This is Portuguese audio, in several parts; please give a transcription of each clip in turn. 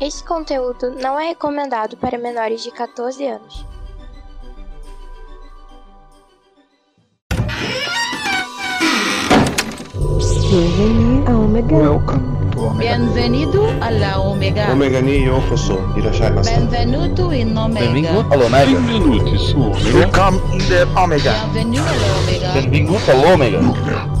Este conteúdo não é recomendado para menores de 14 anos. Omega. Welcome to Omega. Bienvenido alla Omega. Omega ni yokoso. Irashai masu. Benvenuto in Omega. Benvingut a l'Omega. Benvenuti su Omega. Welcome in the Omega. Bienvenue alla Omega. Benvingut a l'Omega.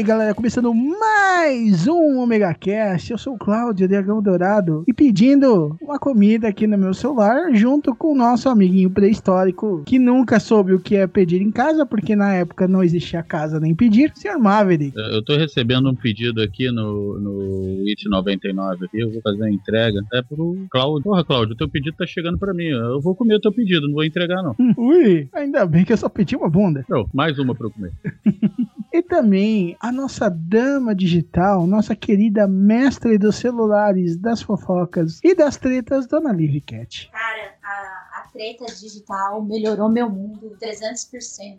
Aí galera, começando mais um Omega Cast. Eu sou o Cláudio Dragão Dourado e pedindo uma comida aqui no meu celular, junto com o nosso amiguinho pré-histórico que nunca soube o que é pedir em casa, porque na época não existia casa nem pedir, Sr. Maverick. Eu tô recebendo um pedido aqui no, no IT 99 aqui, eu vou fazer a entrega. É pro Cláudio. Porra, Cláudio, o teu pedido tá chegando pra mim. Eu vou comer o teu pedido, não vou entregar, não. Ui, ainda bem que eu só pedi uma bunda. Não, mais uma pra eu comer. E também a nossa dama digital, nossa querida mestre dos celulares, das fofocas e das tretas, Dona Liv Cat. Cara, a treta digital melhorou meu mundo 300%.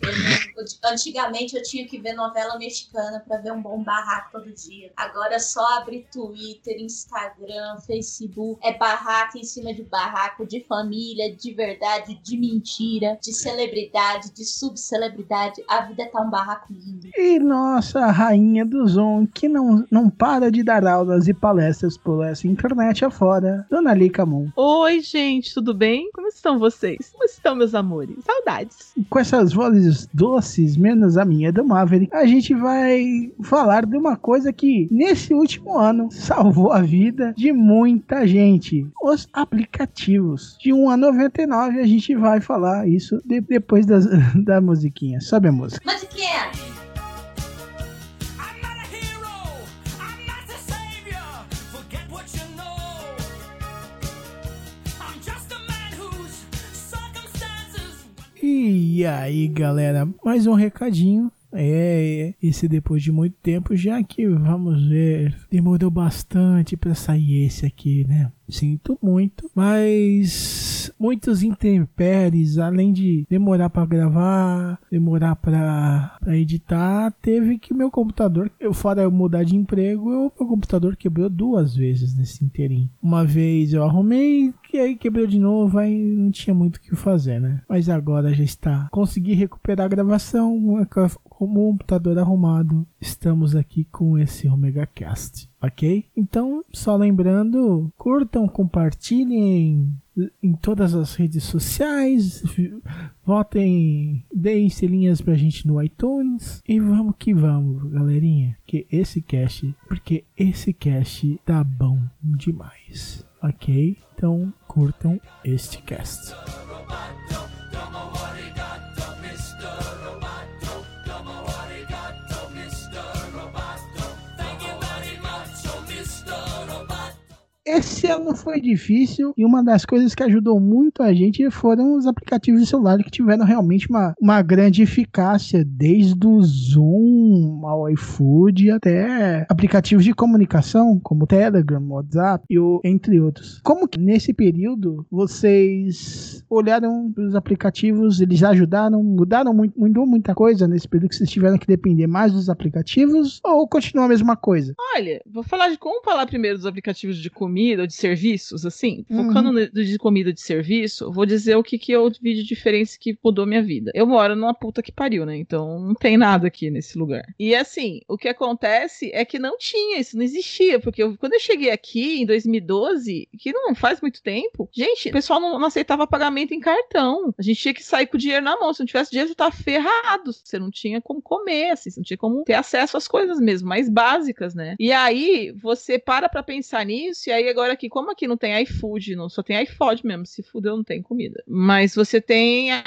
Eu antigamente eu tinha que ver novela mexicana pra ver um bom barraco todo dia. Agora é só abrir Twitter, Instagram, Facebook. É barraco em cima de barraco, de família, de verdade, de mentira, de celebridade, de subcelebridade. A vida tá um barraco lindo. E nossa rainha do Zoom, que não, não para de dar aulas e palestras por essa internet afora, Dona Lica Moon. Oi, gente, tudo bem? Como estão vocês? Como estão, meus amores? Saudades. Com essas vozes doces, menos a minha do Maverick, a gente vai falar de uma coisa que, nesse último ano, salvou a vida de muita gente: os aplicativos. De 1 a 99, a gente vai falar isso de- depois das, da musiquinha. Sobe a música. Mas E aí, galera, mais um recadinho. É, esse depois de muito tempo, já que vamos ver, demorou bastante pra sair esse aqui, né? Sinto muito, mas muitos intempéries, além de demorar pra gravar, demorar pra editar, teve que meu computador, eu fora eu mudar de emprego, eu- meu computador quebrou duas vezes nesse inteirinho. Uma vez eu arrumei, e aí quebrou de novo, aí não tinha muito o que fazer, né? Mas agora já está. Consegui recuperar a gravação com a- com o computador arrumado. Estamos aqui com esse Omega Cast, ok? Então, só lembrando, curtam, compartilhem em todas as redes sociais, votem, deem estrelinhas pra gente no iTunes e vamos que vamos, galerinha, que esse cast, porque esse cast tá bom demais, ok? Então, curtam este cast. Esse ano foi difícil e uma das coisas que ajudou muito a gente foram os aplicativos de celular que tiveram realmente uma, uma grande eficácia, desde o Zoom ao iFood até aplicativos de comunicação como Telegram, WhatsApp e o, entre outros. Como que nesse período vocês olharam para os aplicativos, eles ajudaram, mudaram muito, mudou muita coisa nesse período que vocês tiveram que depender mais dos aplicativos ou continua a mesma coisa? Olha, vou falar de como falar primeiro dos aplicativos de comida comida ou de serviços, assim, focando no de comida de serviço, vou dizer o que, que eu vi de diferença que mudou minha vida. Eu moro numa puta que pariu, né? Então não tem nada aqui nesse lugar. E assim, o que acontece é que não tinha, isso não existia, porque eu- quando eu cheguei aqui em 2012, que não faz muito tempo, gente, o pessoal não, não aceitava pagamento em cartão. A gente tinha que sair com o dinheiro na mão. Se não tivesse dinheiro, você tava ferrado. Você não tinha como comer, assim, você não tinha como ter acesso às coisas mesmo, mais básicas, né? E aí você para pra pensar nisso, e aí agora aqui, como aqui não tem iFood, não só tem iFood mesmo, se fudeu não tem comida. Mas você tem a,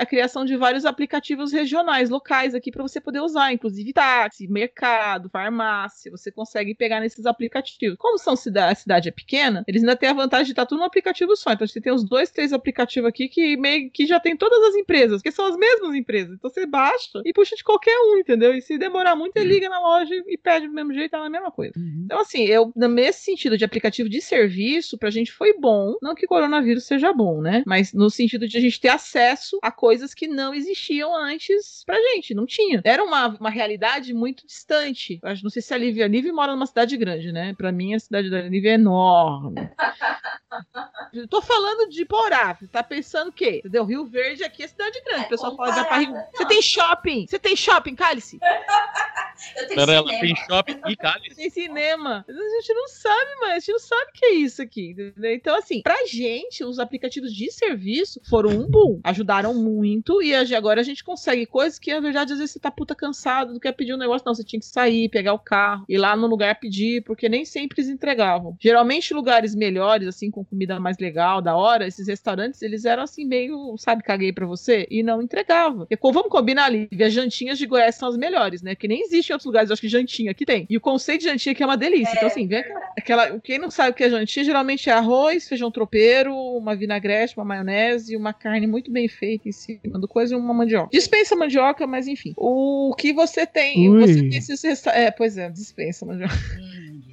a criação de vários aplicativos regionais, locais aqui pra você poder usar, inclusive táxi, mercado, farmácia, você consegue pegar nesses aplicativos. Como são a cidade é pequena, eles ainda têm a vantagem de estar tudo no aplicativo só. Então você tem os dois, três aplicativos aqui que meio que já tem todas as empresas, que são as mesmas empresas. Então você baixa e puxa de qualquer um, entendeu? E se demorar muito, você liga na loja e pede do mesmo jeito, é a mesma coisa. Então, assim, eu, nesse sentido de aplicativo de serviço, pra gente foi bom. Não que coronavírus seja bom, né? Mas no sentido de a gente ter acesso a coisas que não existiam antes pra gente. Não tinha. Era uma, uma realidade muito distante. Eu não sei se a Lívia, a Lívia mora numa cidade grande, né? Pra mim, a cidade da Lívia é enorme. Eu tô falando de Porá. Você tá pensando o quê? Entendeu? Rio Verde aqui é cidade grande. O pessoal fala da Rio. Você tem shopping? Você tem shopping, Cálice? Eu tenho Pera, ela cinema. tem shopping e cálice. Tem cinema. A gente não sabe, mas a gente não sabe o que é isso aqui. entendeu? Então, assim, pra gente, os aplicativos de serviço foram um boom. Ajudaram muito e agora a gente consegue coisas que, na verdade, às vezes você tá puta cansado, não quer pedir um negócio, não. Você tinha que sair, pegar o carro, ir lá no lugar pedir, porque nem sempre eles entregavam. Geralmente, lugares melhores, assim, com comida mais legal, da hora, esses restaurantes, eles eram assim, meio, sabe, caguei pra você, e não entregavam. E, vamos combinar, Lívia, as jantinhas de Goiás são as melhores, né? Que nem existe em outros lugares, eu acho que jantinha aqui tem. E o conceito de jantinha aqui é uma delícia. Então, assim, vem aquela, aquela- Quem não sabe o que é jantinha, geralmente é arroz, feijão tropeiro, uma vinagrete, uma maionese e uma carne muito bem feita em cima do coisa e uma mandioca. Dispensa a mandioca, mas enfim. O que você tem. Ui. Você tem esses resta- É, pois é, dispensa a mandioca.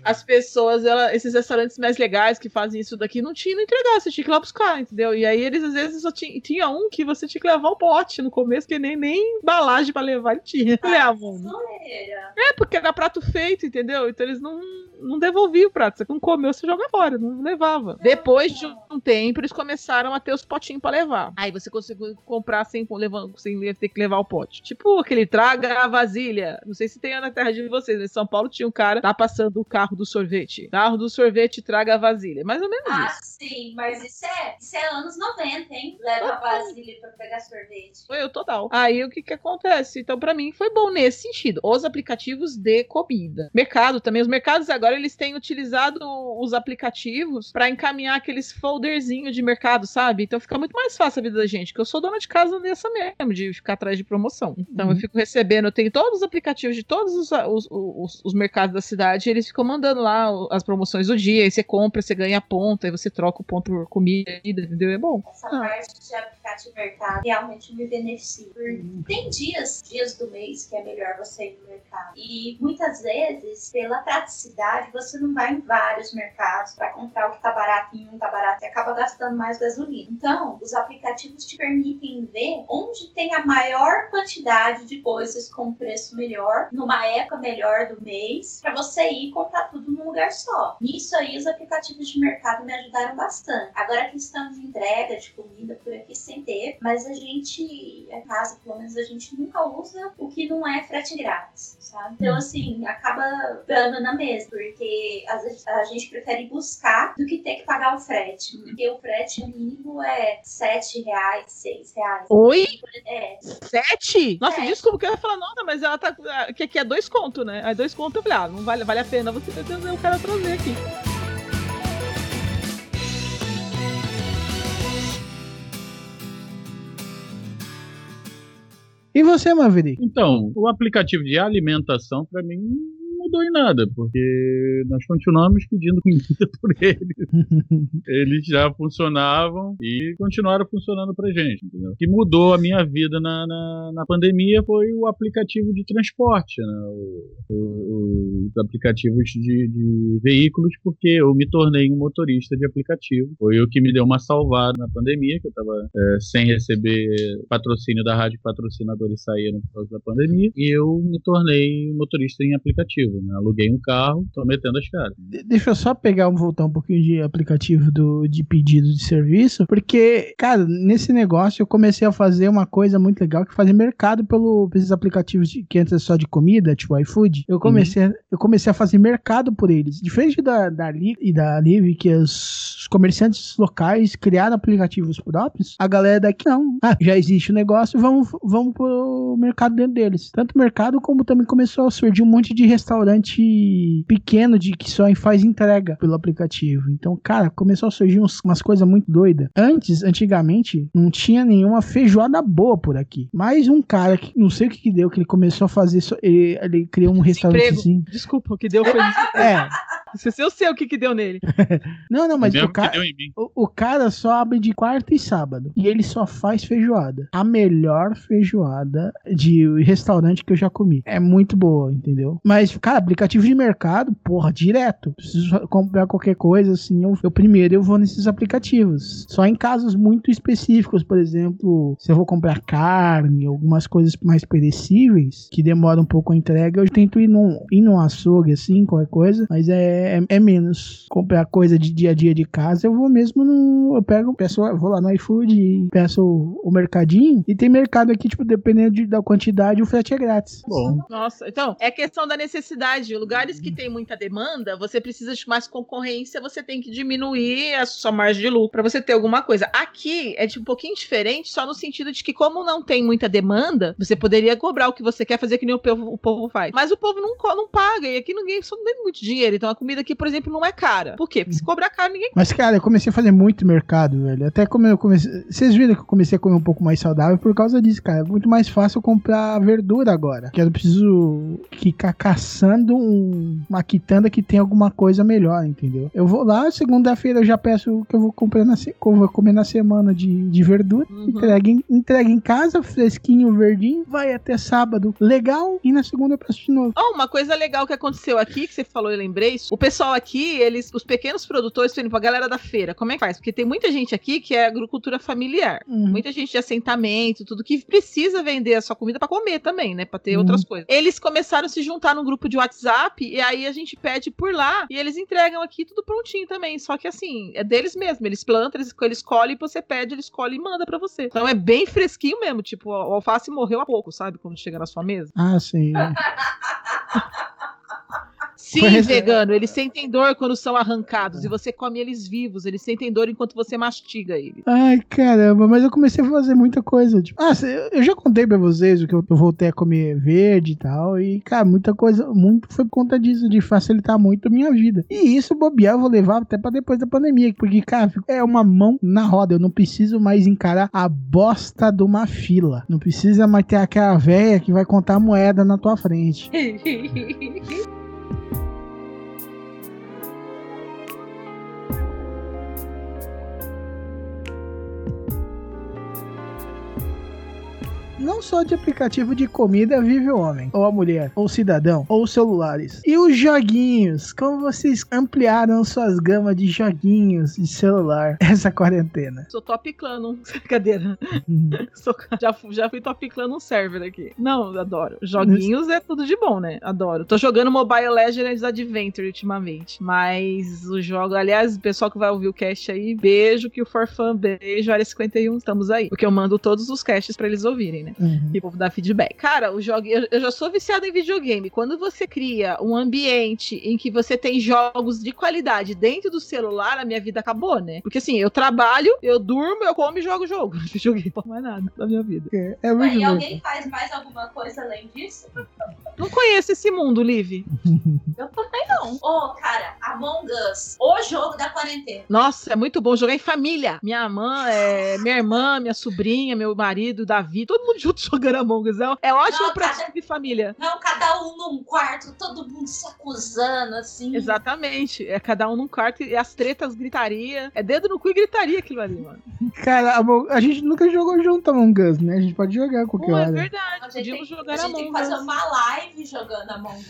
As pessoas, ela- esses restaurantes mais legais que fazem isso daqui, não tinha não entregar, você tinha que ir lá buscar, entendeu? E aí eles às vezes só tinha, tinha um que você tinha que levar o pote no começo, que nem, nem embalagem pra levar ele tinha. Ah, mano, Zoeira. é, porque era prato feito, entendeu? Então eles não, não devolviam o prato. Você não comeu, você joga fora, não levava. Depois de um tempo, eles começaram a ter os potinhos pra levar. Aí você conseguiu comprar sem, levando, sem ter que levar o pote. Tipo aquele traga a vasilha. Não sei se tem na terra de vocês, mas em São Paulo tinha um cara, tá passando o carro do sorvete. Carro do sorvete, traga a vasilha. Mais ou menos Ah, isso. sim, mas isso é, isso é anos 90, hein? Leva a vasilha pra pegar sorvete. Foi eu total. Aí o que que acontece? Então, pra mim, foi bom nesse sentido. Os aplicativos de comida. Mercado também. Os mercados agora, eles têm utilizado os aplicativos pra encaminhar aqueles folderzinhos de mercado, sabe? Então fica muito mais fácil a vida da gente, que eu sou dona de casa nessa mesmo, de ficar atrás de promoção. Então eu fico recebendo, eu tenho todos os aplicativos de todos os, os, os, os mercados da cidade, e eles ficam mandando lá as promoções do dia, aí você compra, você ganha ponto, aí você troca o ponto por comida, entendeu? É bom. Essa parte de aplicativo mercado realmente me beneficia. Porque Tem dias, dias do mês que é melhor você ir no mercado. E muitas vezes, pela praticidade, você não vai em vários mercados para comprar o que tá barato em um, tá barato e acaba gastando mais gasolina. Então, os aplicativos te permitem ver onde tem a maior quantidade de coisas com preço melhor, numa época melhor do mês, para você ir comprar tudo num lugar só. Nisso aí, os aplicativos de mercado me ajudaram bastante. Agora a questão de entrega de comida por aqui sem ter, mas a gente, a casa, pelo menos a gente nunca usa o que não é frete grátis, sabe? Então, assim, acaba dando na mesa, porque às vezes a gente prefere buscar do que ter que pagar o frete, porque o frete mínimo é 7 reais, 6 reais. Oi? É, Sete? Nossa, Sete. desculpa que eu ia falar, não, mas ela tá. Que aqui é dois contos, né? Aí dois contos eu falei, ah, não vale, vale a pena você trazer o cara trazer aqui. E você, Maverick? Então, o aplicativo de alimentação, pra mim, mudou em nada, porque nós continuamos pedindo comida por eles. Eles já funcionavam e continuaram funcionando pra gente, entendeu? O que mudou a minha vida na, na, na pandemia foi o aplicativo de transporte, né? O- o- os aplicativos de, de veículos, porque eu me tornei um motorista de aplicativo. Foi o que me deu uma salvada na pandemia, que eu estava sem receber patrocínio da rádio, patrocinadores saíram por causa da pandemia, e eu me tornei motorista em aplicativo. Né? Aluguei um carro, tô metendo as caras. De- Deixa eu só pegar, voltar um pouquinho de aplicativo do, de pedido de serviço, porque, cara, nesse negócio eu comecei a fazer uma coisa muito legal, que é fazer mercado pelo, esses aplicativos de, que é só de comida, tipo iFood. Eu comecei, a- eu comecei a fazer mercado por eles. Diferente da, da Li e da Live, que os, comerciantes locais criaram aplicativos próprios, a galera daqui não. Ah, já existe o negócio, vamos, vamos pro mercado dentro deles. Tanto mercado como também começou a surgir um monte de restaurante pequeno de que só faz entrega pelo aplicativo. Então, cara, começou a surgir uns- umas coisas muito doidas. Antes, antigamente, não tinha nenhuma feijoada boa por aqui. Mas um cara que não sei o que, que deu, que ele começou a fazer. ele, ele criou um restaurantezinho. Desculpa, o que deu foi. É. Se eu sei o que, que deu nele. Não, não, mas o cara. O, o cara só abre de quarta e sábado. E ele só faz feijoada. A melhor feijoada de restaurante que eu já comi. É muito boa, entendeu? Mas, cara, aplicativo de mercado, porra, direto. Preciso comprar qualquer coisa, assim. Eu, eu primeiro eu vou nesses aplicativos. Só em casos muito específicos, por exemplo, se eu vou comprar carne, algumas coisas mais perecíveis, que demoram um pouco a entrega, eu tento ir num, ir num açougue, assim, qualquer coisa. Mas é, é, é menos. Comprar coisa de dia a dia de casa, eu vou mesmo no. Eu pego, peço, vou lá no iFood e peço o, o mercadinho. E tem mercado aqui, tipo, dependendo de- da quantidade, o frete é grátis. Bom, Nossa, então, é questão da necessidade. Lugares que tem muita demanda, você precisa de mais concorrência, você tem que diminuir a sua margem de lucro pra você ter alguma coisa. Aqui é de um pouquinho diferente, só no sentido de que, como não tem muita demanda, você poderia cobrar o que você quer fazer que nem o povo, o povo faz. Mas o povo não, não paga, e aqui ninguém só não tem muito dinheiro. Então a comida aqui, por exemplo, não é cara. Por quê? Porque se cobrar caro, ninguém Mas, cara, eu comecei a fazer muito mercado, velho. Até como eu comecei. Vocês viram que eu comecei a comer um pouco mais saudável por causa disso, cara. É muito mais fácil comprar verdura agora. Que eu não preciso ficar caçando um- uma quitanda que tem alguma coisa melhor, entendeu? Eu vou lá, segunda-feira eu já peço o que eu vou comprar na se... eu vou comer na semana de, de verdura. Uhum. Entrega, em, entrega em casa, fresquinho, verdinho. Vai até sábado. Legal. E na segunda eu peço de novo. Oh, uma coisa legal que aconteceu aqui, que você falou, eu lembrei. O pessoal aqui, eles, os pequenos produtores, por exemplo, a galera da feira, como é que faz? Porque tem muita gente aqui que é agricultura familiar. Uhum. Muita gente de assentamento, tudo que precisa vender a sua comida pra comer também, né? Pra ter Uhum. outras coisas. Eles começaram a se juntar num grupo de WhatsApp e aí a gente pede por lá e eles entregam aqui tudo prontinho também. Só que assim, é deles mesmo. Eles plantam, eles, eles colhem, você pede, eles colhem e manda pra você. Então é bem fresquinho mesmo. Tipo, o alface morreu há pouco, sabe? Quando chega na sua mesa. Ah, sim. Sim, vegano, eles sentem dor quando são arrancados e você come eles vivos, eles sentem dor enquanto você mastiga eles. Ai, caramba, mas eu comecei a fazer muita coisa. Tipo, ah, eu já contei pra vocês o que eu, eu voltei a comer verde e tal. E, cara, muita coisa, muito foi por conta disso, de facilitar muito a minha vida. E isso, bobear, eu vou levar até pra depois da pandemia. Porque, cara, é uma mão na roda. Eu não preciso mais encarar a bosta de uma fila. Não precisa mais ter aquela véia que vai contar moeda na tua frente. Não só de aplicativo de comida vive o homem, ou a mulher, ou o cidadão, ou celulares. E os joguinhos? Como vocês ampliaram suas gamas de joguinhos de celular essa quarentena? Sou top clã, não. Brincadeira. Sou- já, já fui top num server aqui. Não, adoro. Joguinhos é tudo de bom, né? Adoro. Tô jogando Mobile Legends Adventure ultimamente. Mas o jogo, aliás, o pessoal que vai ouvir o cast aí, beijo que o Forfan, beijo, área 51, estamos aí. Porque eu mando todos os casts pra eles ouvirem, né? Uhum. E o povo dá feedback. Cara, o jogo. Eu, eu já sou viciada em videogame. Quando você cria um ambiente em que você tem jogos de qualidade dentro do celular, a minha vida acabou, né? Porque assim, eu trabalho, eu durmo, eu como e jogo jogo. Videogame, não mais nada da minha vida. É, é Ué, muito e louco. alguém faz mais alguma coisa além disso? Não conheço esse mundo, Liv. Eu também não. Ô, cara, Among Us, o jogo da quarentena. Nossa, é muito bom jogar em família. Minha mãe, é, minha irmã, minha sobrinha, meu marido, Davi, todo mundo junto jogando Among Us. É ótimo Não, pra cada- de família. Não, cada um num quarto, todo mundo se acusando, assim. Exatamente. É cada um num quarto e as tretas, gritaria. É dedo no cu e gritaria aquilo ali, mano. Cara, Among- a gente nunca jogou junto Among Us, né? A gente pode jogar qualquer Pô, é hora. verdade. A gente, tem, Podíamos jogar a gente tem que Among fazer Us. uma live jogando Among Us.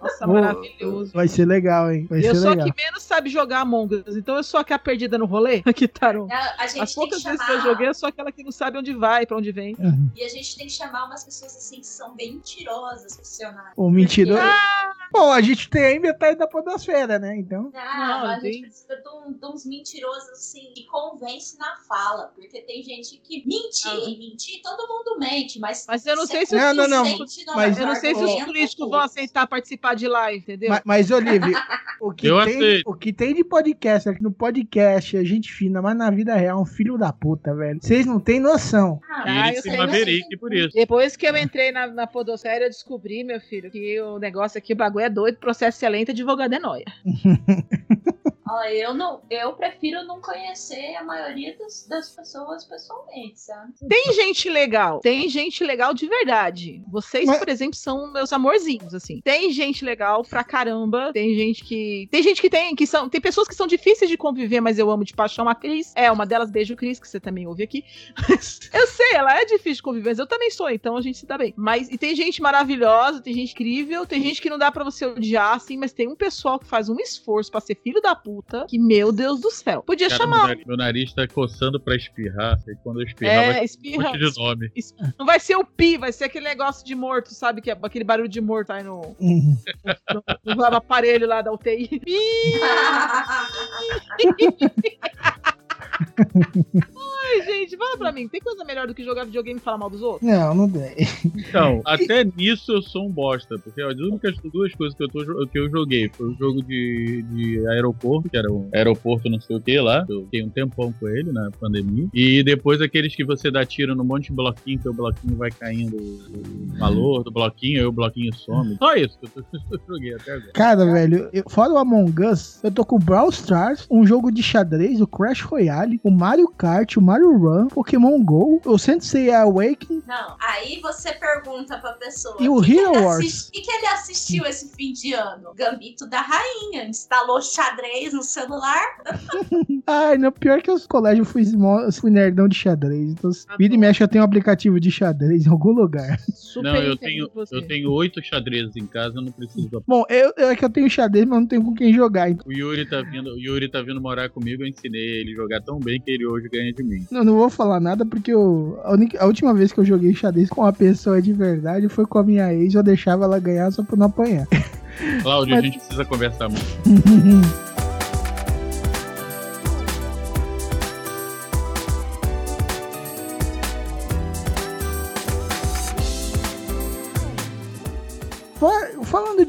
Nossa, Pô, maravilhoso. Vai ser legal, hein? Vai eu ser sou a legal. que menos sabe jogar Among Us, então eu sou a que é a perdida no rolê. Que tá no... A, a gente As tem poucas chamar... vezes que eu joguei, eu sou aquela que não sabe onde vai, pra onde vem. E a gente tem que chamar umas pessoas assim que são bem mentirosas pro cenário. O mentiroso. Porque- Bom, a gente tem aí metade da podosfera, né? Então. Ah, Não, mas a tem- gente precisa de, um- de uns mentirosos assim que convence na fala. Porque tem gente que mentir, mentir, todo mundo mente, mas. Mas eu não sei se você os- Não, não, não, sente no mas- Eu não sei se os políticos vão aceitar participar de live, entendeu? Mas, mas Olivia, o que, Eu tem, aceito. o que tem de podcast aqui no podcast, a gente fina, mas na vida real é um filho da puta, velho. Vocês não têm noção. Ah, eu sei, Maverick por isso. Depois que eu entrei na, na podosfera, eu descobri, meu filho, que o negócio aqui, o bagulho é doido, processo excelente, advogado é nóia. Ó, eu não, eu prefiro não conhecer a maioria das, das pessoas pessoalmente, sabe? Tem gente legal, tem gente legal de verdade. Vocês, Mas- por exemplo, são meus amorzinhos, assim. Tem gente legal pra caramba, tem gente que... Tem gente que tem, que são... Tem pessoas que são difíceis de conviver, mas eu amo de paixão a Cris. É, uma delas, beijo Cris, que você também ouve aqui. eu sei, ela é difícil de conviver, mas eu também sou, então a gente se dá bem. Mas, e tem gente maravilhosa, tem gente incrível, tem gente que não dá pra você odiar, assim, mas tem um pessoal que faz um esforço pra ser filho da puta, que, meu Deus do céu. Podia Cara, meu, chamar... nariz, meu nariz tá coçando pra espirrar. E quando eu espirrar, vai É, um espirra, monte de nome. Não vai ser o pi, vai ser aquele negócio de morto, sabe? Que é aquele barulho de morto aí no, Uhum. no, no aparelho lá da UTI. Pi! Ai, gente, fala pra mim, tem coisa melhor do que jogar videogame e falar mal dos outros? Não, não tem. Então, até nisso eu sou um bosta, porque as únicas duas coisas que eu, tô, que eu joguei foi o jogo de, de aeroporto, que era um aeroporto não sei o que lá, eu fiquei um tempão com ele na pandemia, e depois aqueles que você dá tiro no monte de bloquinho, que o bloquinho vai caindo o valor do bloquinho, aí o bloquinho some. Só isso que eu, tô, eu joguei até agora. Cara, velho, eu- fora o Among Us, eu tô com o Brawl Stars, um jogo de xadrez, o Crash Royale, o Mario Kart, o Mario Run, Pokémon GO, o Sensei Awakening. Não, aí você pergunta pra pessoa. E o "Que que Hero Wars?" O que, que ele assistiu esse fim de ano? Gambito da Rainha. Instalou xadrez no celular. Ai, não, pior que os colégios eu fui, fui nerdão de xadrez. Então, vida e mexe, eu tenho um aplicativo de xadrez em algum lugar. Super Não, eu tenho, eu tenho oito xadrezes em casa, eu não preciso Bom, eu, eu- é que eu tenho xadrez, mas não tenho com quem jogar. Então, O Yuri tá vindo, o Yuri tá vindo morar comigo, eu ensinei ele a jogar tão bem que ele hoje ganha de mim. eu não vou falar nada porque eu, a, única- a última vez que eu joguei xadrez com uma pessoa de verdade foi com a minha ex. Eu deixava ela ganhar só pra não apanhar. Cláudio, Mas- a gente precisa conversar muito.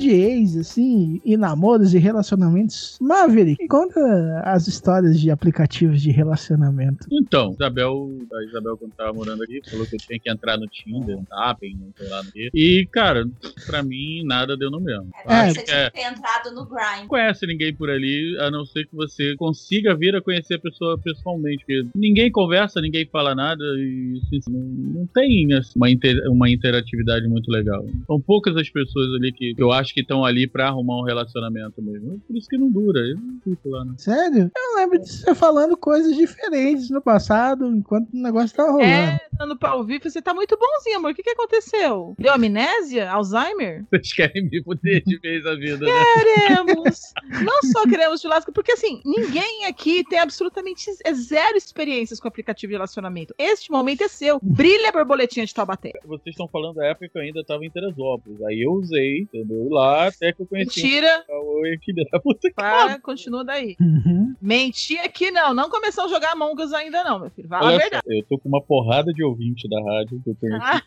de ex, assim, e namoros e relacionamentos, Maverick, conta as histórias de aplicativos de relacionamento. Então, Isabel, a Isabel, quando tava morando aqui, falou que eu tinha que entrar no Tinder, no Tapping, não sei lá no quê. E, cara, pra mim, nada deu no mesmo. É, Acho você que tinha é. que ter entrado no grind. Não conhece ninguém por ali, a não ser que você consiga vir a conhecer a pessoa pessoalmente. Porque ninguém conversa, ninguém fala nada e assim, não, não tem assim, uma, inter- uma interatividade muito legal. São poucas as pessoas ali que eu acho que estão ali pra arrumar um relacionamento mesmo. Por isso que não dura. Eu não fico lá, né? Sério? Eu lembro de você falando coisas diferentes no passado, enquanto o negócio tava rolando. É, dando pra ouvir, você tá muito bonzinho, amor. O que que aconteceu? Deu amnésia? Alzheimer? Vocês querem me fuder de vez a vida, né? Queremos! Não só queremos churrasco, porque assim, ninguém aqui tem absolutamente é zero experiências com aplicativo de relacionamento. Este momento é seu. Brilha a borboletinha de Taubaté. Vocês estão falando da época que eu ainda tava em Teresópolis. Aí eu usei, entendeu? E lá até que eu conheci. Mentira. Oi, filha da puta. Para, continua daí. Uhum. Mentir aqui não. Não começou a jogar Among Us ainda não, meu filho. Fala a Olha verdade. só, eu tô com uma porrada de ouvinte da rádio que eu tenho aqui.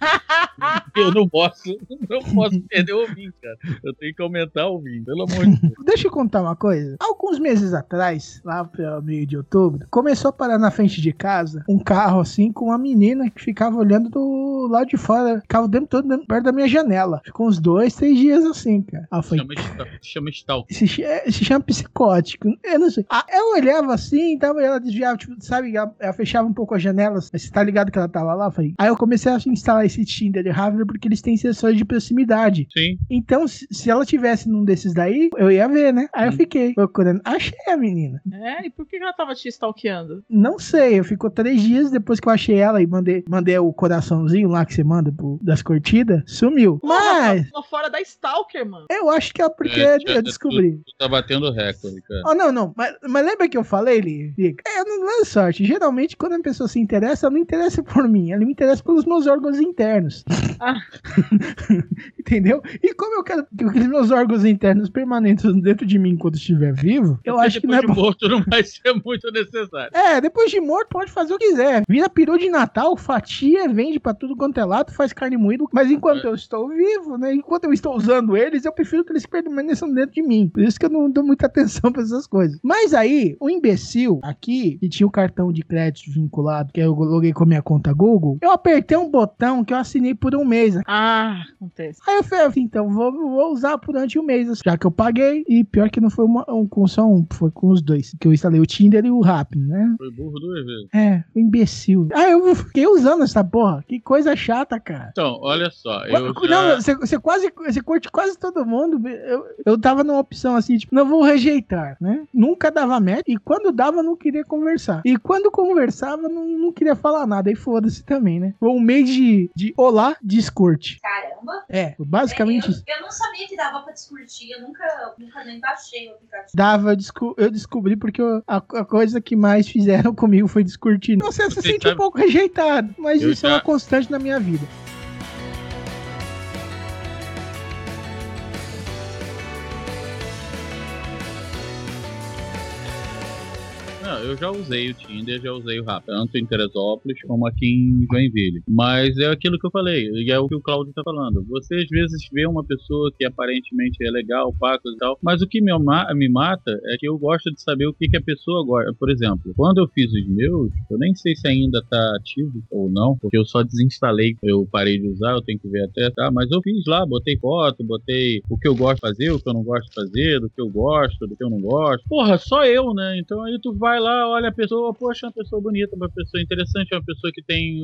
Eu não posso, não posso perder o ouvinte, cara. Eu tenho que aumentar o ouvinte, pelo amor de Deus. Deixa eu contar uma coisa. Alguns meses atrás, lá pelo meio de outubro, começou a parar na frente de casa um carro assim com uma menina que ficava olhando do do lado de fora, ficava o tempo todo dentro- perto da minha janela. Ficou uns dois, três dias assim, cara. Aí eu falei, Chama, sta- chama stalk. se, é, se chama psicótico. Eu não sei. Ah, eu olhava assim, tava, ela desviava, tipo, sabe? Ela, ela fechava um pouco as janelas. Mas você tá ligado que ela tava lá? Eu falei. Aí eu comecei a instalar esse Tinder de Harvard porque eles têm sensores de proximidade. Sim. Então, se, ela tivesse num desses daí, eu ia ver, né? Aí eu fiquei procurando. Achei a menina. É, e por que ela tava te stalkeando? Não sei, eu ficou três dias depois que eu achei ela e mandei, mandei o coraçãozinho lá que você manda pro- das curtidas, sumiu. Mas Tô fora da Stalker, mano. eu acho que é porque É, eu descobri. Tu, tu tá batendo recorde, cara. Oh, não, não. Mas, mas lembra que eu falei, Li- Lica? É, não é sorte. Geralmente, quando a pessoa se interessa, ela não interessa por mim. Ela me interessa pelos meus órgãos internos. Ah. Entendeu? E como eu quero que os meus órgãos internos permaneçam dentro de mim enquanto estiver vivo, eu Porque acho que é depois de bom. morto não vai ser muito necessário. É, depois de morto pode fazer o que quiser. Vira peru de Natal, fatia, vende pra tudo quanto é lado, faz carne moída. Mas enquanto eu estou vivo, né? Enquanto eu estou usando eles, eu prefiro que eles permaneçam dentro de mim. Por isso que eu não dou muita atenção pra essas coisas. Mas aí, o imbecil aqui, que tinha o cartão de crédito vinculado, que eu loguei com a minha conta Google, eu apertei um botão que eu assinei por um mês. Ah, acontece. Aí eu falei, assim, então vou, vou usar durante um mês, já que eu paguei. E pior que não foi uma, um, com só um, foi com os dois. Que eu instalei o Tinder e o Rap, né? Foi burro duas vezes. É, o imbecil. Ah, eu fiquei usando essa porra. Que coisa chata, cara. Então, olha só. Eu Não, já... você, você quase você curte quase todo mundo. Eu, eu tava numa opção assim, tipo, não vou rejeitar, né? Nunca dava match. E quando dava, não queria conversar. E quando conversava, não, não queria falar nada. E foda-se também, né? Foi um mês de, de olá, descurte. Caramba. É, basicamente isso. Eu, eu não sabia que dava pra descurtir. Eu nunca, nunca nem baixei o aplicativo. Dava, eu desco- eu descobri porque eu- a, a coisa que mais fizeram comigo foi descurtir. Você se sente um pouco rejeitado, mas Eu isso é já- uma constante na minha vida. Eu já usei o Tinder, já usei o Rap, tanto em Teresópolis como aqui em Joinville. Mas é aquilo que eu falei, e é o que o Claudio tá falando. Você às vezes vê uma pessoa que aparentemente é legal, paco e tal, mas o que me, me mata é que eu gosto de saber o que, que a pessoa gosta. Por exemplo, quando eu fiz os meus, eu nem sei se ainda tá ativo ou não, porque eu só desinstalei, eu parei de usar, eu tenho que ver até, tá? Mas eu fiz lá, botei foto, botei o que eu gosto de fazer, o que eu não gosto de fazer, do que eu gosto, do que eu não gosto. Porra, só eu, né? Então aí tu vai lá, olha a pessoa, poxa, é uma pessoa bonita, uma pessoa interessante, é uma pessoa que tem,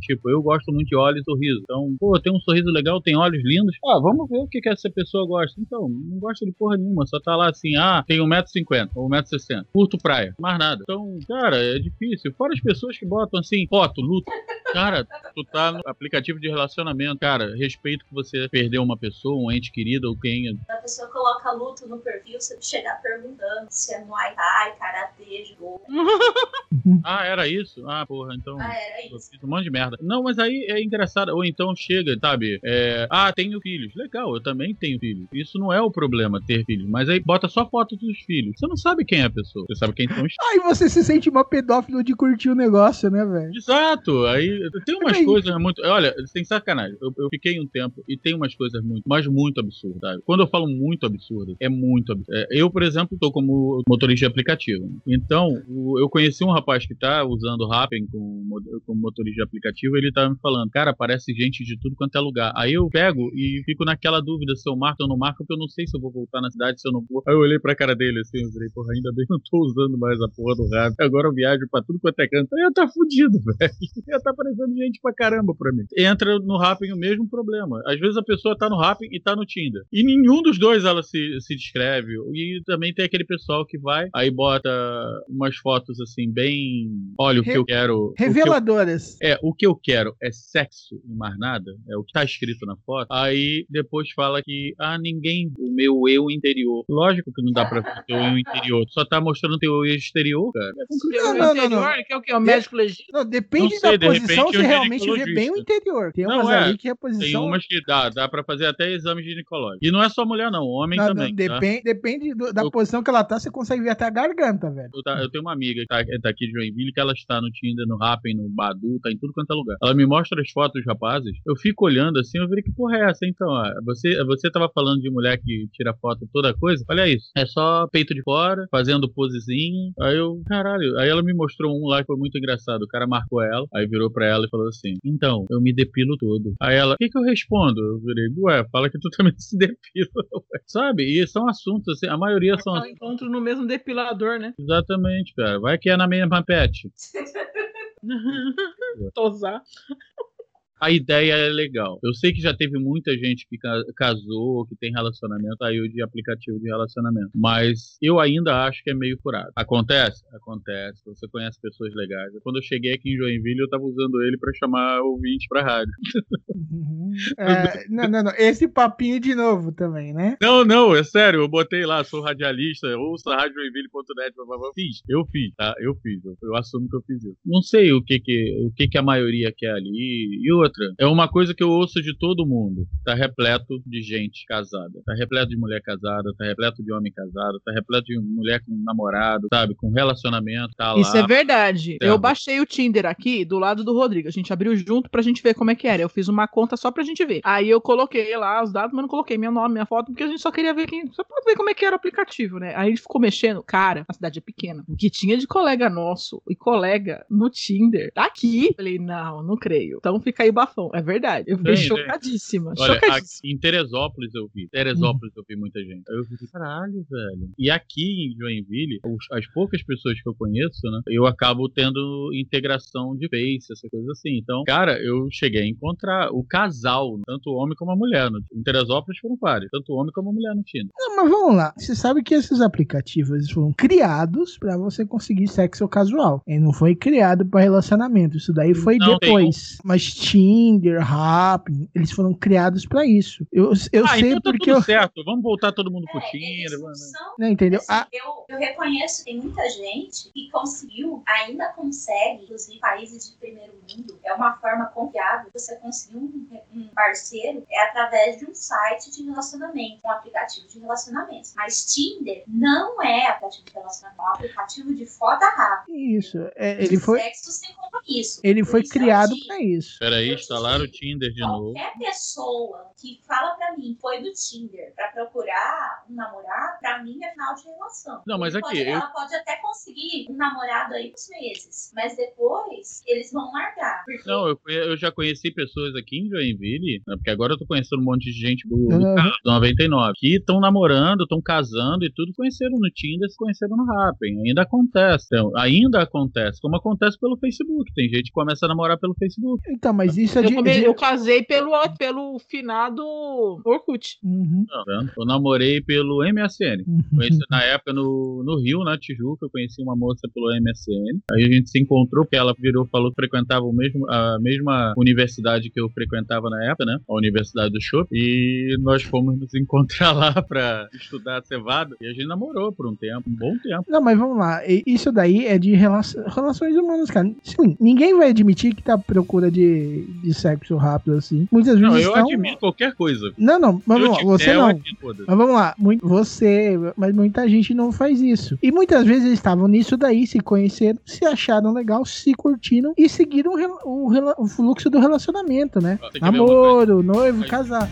tipo, eu gosto muito de olhos e sorriso. Então, pô, tem um sorriso legal, tem olhos lindos. Ah, vamos ver o que, que essa pessoa gosta. Então, não gosta de porra nenhuma, só tá lá assim, ah, tem 1,50m ou 1,60m, curto praia, mais nada. Então, cara, é difícil. Fora as pessoas que botam assim, foto, luto. Cara, tu tá no aplicativo de relacionamento, cara, respeito que você perdeu uma pessoa, um ente querido ou quem. A pessoa coloca luto no perfil, você chegar perguntando se é Muay Thai, Karatê, Judô. Ah, era isso? Ah, porra, então. Ah, era Eu isso. fiz um monte de merda. Não, mas aí é engraçado. Ou então chega, sabe? É, ah, tenho filhos. Legal, eu também tenho filhos. Isso não é o problema, ter filhos. Mas aí bota só foto dos filhos. Você não sabe quem é a pessoa. Você sabe quem são os Aí você se sente uma pedófilo de curtir o negócio, né, velho? Exato, aí tem umas coisas muito. Olha, sem sacanagem, eu, eu fiquei um tempo e tem umas coisas muito, mas muito absurdas. sabe? Quando eu falo muito absurdo, é muito absurdo. É, eu, por exemplo, tô como motorista de aplicativo. Então, o- eu conheci um rapaz que tá usando o Rappen como, mo- como motorista de aplicativo, ele tava me falando, cara, parece gente de tudo quanto é lugar. Aí eu pego e fico naquela dúvida se eu marco ou não marco, porque eu não sei se eu vou voltar na cidade, se eu não vou. Aí eu olhei pra cara dele assim, eu falei, porra, ainda bem que eu não tô usando mais a porra do Rappen. Agora eu viajo pra tudo quanto é canto. Aí eu tá fudido, velho. Já tá aparecendo gente pra caramba pra mim. Entra no Rapping o mesmo problema. Às vezes a pessoa tá no Rapping e tá no Tinder. E nenhum dos dois ela se, se descreve. E também tem aquele pessoal que vai, aí bota umas fotos assim, bem. Olha, o que Re- eu quero. o que eu- Reveladoras. é, o que eu quero é sexo e mais nada, é o que tá escrito na foto. Aí depois fala que, ah, ninguém, o meu eu interior. Lógico que não dá pra ver o teu eu interior, tu só tá mostrando teu eu exterior, cara. É. Não, não, não, não. Que é o que? O médico legítimo? Não, depende Não sei, da de posição, você realmente vê bem o interior. Tem Não, umas é. ali que a Tem posição. umas que dá, dá pra fazer até exame ginecológico. E não é só mulher, não, homem Não, não, também. tá? depende depende do- da Eu- posição que ela tá, você consegue ver até a garganta, velho. Eu, tá- eu tenho uma amiga que tá, tá aqui de Joinville, que ela está no Tinder, no Rappen, no Badu, tá em tudo quanto é lugar. Ela me mostra as fotos dos rapazes, eu fico olhando assim, eu falei, que porra é essa? Então, ó, você, você tava falando de mulher que tira foto toda coisa? Olha isso, é só peito de fora, fazendo posezinha. Aí eu, caralho, aí ela me mostrou um lá que foi muito engraçado. O cara marcou ela, aí virou pra ela e falou assim: Então, eu me depilo todo. Aí ela, o que, que eu respondo? Eu virei, ué, fala que tu também se depila. ué." Sabe? E são assuntos, assim, a maioria são. Ela encontra no mesmo depilador, né? Exatamente, cara. Vai que é na mesma pet. Tosar. A ideia é legal. Eu sei que já teve muita gente que ca- casou, que tem relacionamento aí de aplicativo de relacionamento. Mas eu ainda acho que é meio furado. Acontece? Acontece. Você conhece pessoas legais. Quando eu cheguei aqui em Joinville, eu tava usando ele pra chamar ouvinte pra rádio. É, não, não, não. Esse papinho de novo também, né? Não, não, é sério. Eu botei lá, sou radialista, ouça radiojoinville.net. Fiz, eu fiz, tá? Eu fiz. Eu, eu assumo que eu fiz isso. Não sei o que que, o que, que a maioria quer ali. E outra, é uma coisa que eu ouço de todo mundo. Tá repleto de gente casada. Tá repleto de mulher casada, tá repleto de homem casado, tá repleto de mulher com namorado, sabe? Com relacionamento, tá lá. Isso é verdade. Eu baixei o Tinder aqui do lado do Rodrigo. A gente abriu junto pra gente ver como é que era. Eu fiz uma conta só pra gente ver. Aí eu coloquei lá os dados, mas não coloquei meu nome, minha foto, porque a gente só queria ver quem. Só pra ver como é que era o aplicativo, né? Aí a gente ficou mexendo. Cara, a cidade é pequena. O que tinha de colega nosso e colega no Tinder tá aqui. Falei, não, não creio. Então fica aí bafão. É verdade. Eu fiquei Tem, tem. chocadíssima. Olha, chocadíssima. aqui em Teresópolis eu vi. Teresópolis eu vi muita gente. Aí eu fiquei, caralho, velho. E aqui em Joinville, os- as poucas pessoas que eu conheço, né? Eu acabo tendo integração de face, essa coisa assim. Então, cara, eu cheguei a encontrar o casal, tanto o homem como a mulher. No, em Teresópolis foram vários, tanto o homem como a mulher no Tinder. Não, mas vamos lá. Você sabe que esses aplicativos foram criados pra você conseguir sexo casual. Ele não foi criado pra relacionamento. Isso daí foi Não, tem depois. Mas Tinder, Happn, eles foram criados pra isso. Eu, eu ah, sei então tá porque tudo eu. certo. Vamos voltar todo mundo pro É, Tinder. eles não vamos- são Não, entendeu? Assim, Ah, eu, eu reconheço que tem muita gente que conseguiu, ainda consegue, inclusive países de primeiro mundo, é uma forma confiável você conseguir um, um parceiro é através de um site de relacionamento, um aplicativo de relacionamento. Mas Tinder não é aplicativo de relacionamento, é um aplicativo de foto rápida. isso. É, de ele foi, Sexo sem compromisso. ele foi criado Tinder. pra isso. Peraí, Eu instalaram o Tinder de novo. Qualquer pessoa que fala pra mim foi do Tinder pra procurar um namorado, pra mim é final de relação. Não, mas Ele aqui, pode- eu- Ela pode até conseguir um namorado aí uns meses, mas depois eles vão largar. Porque Não, eu, eu já conheci pessoas aqui em Joinville, né, porque agora eu tô conhecendo um monte de gente do, do, Uhum. carro, do 99, que estão namorando, estão casando e tudo, conheceram no Tinder, se conheceram no Happn. Ainda acontece, então, ainda acontece, como acontece pelo Facebook. Tem gente que começa a namorar pelo Facebook. Então, mas isso é Eu, de. come- de- eu casei pelo, pelo finado Orkut. Uhum, Tá? Eu namorei pelo MSN. uhum. Conheci na época no, no Rio, na Tijuca, eu conheci uma moça pelo MSN. Aí a gente se encontrou, porque ela virou, falou que frequentava o mesmo, a mesma universidade que eu frequentava na época, né? A Universidade do Show. E nós fomos nos encontrar lá pra estudar cevada. E a gente namorou por um tempo, um bom tempo. Não, mas vamos lá. Isso daí é de rela- relações humanas, cara. Sim, ninguém vai admitir que tá à procura de, de sexo rápido assim. Muitas vezes. Não, eu estão- admito qualquer coisa. Não, não, Se vamos lá, você não. Mas vamos lá, você, mas muita gente não faz isso. E muitas vezes eles estavam nisso daí, se conheceram, se acharam legal, se curtiram e seguiram o, o o fluxo do relacionamento, né? Namoro, noivo, Aí. casar.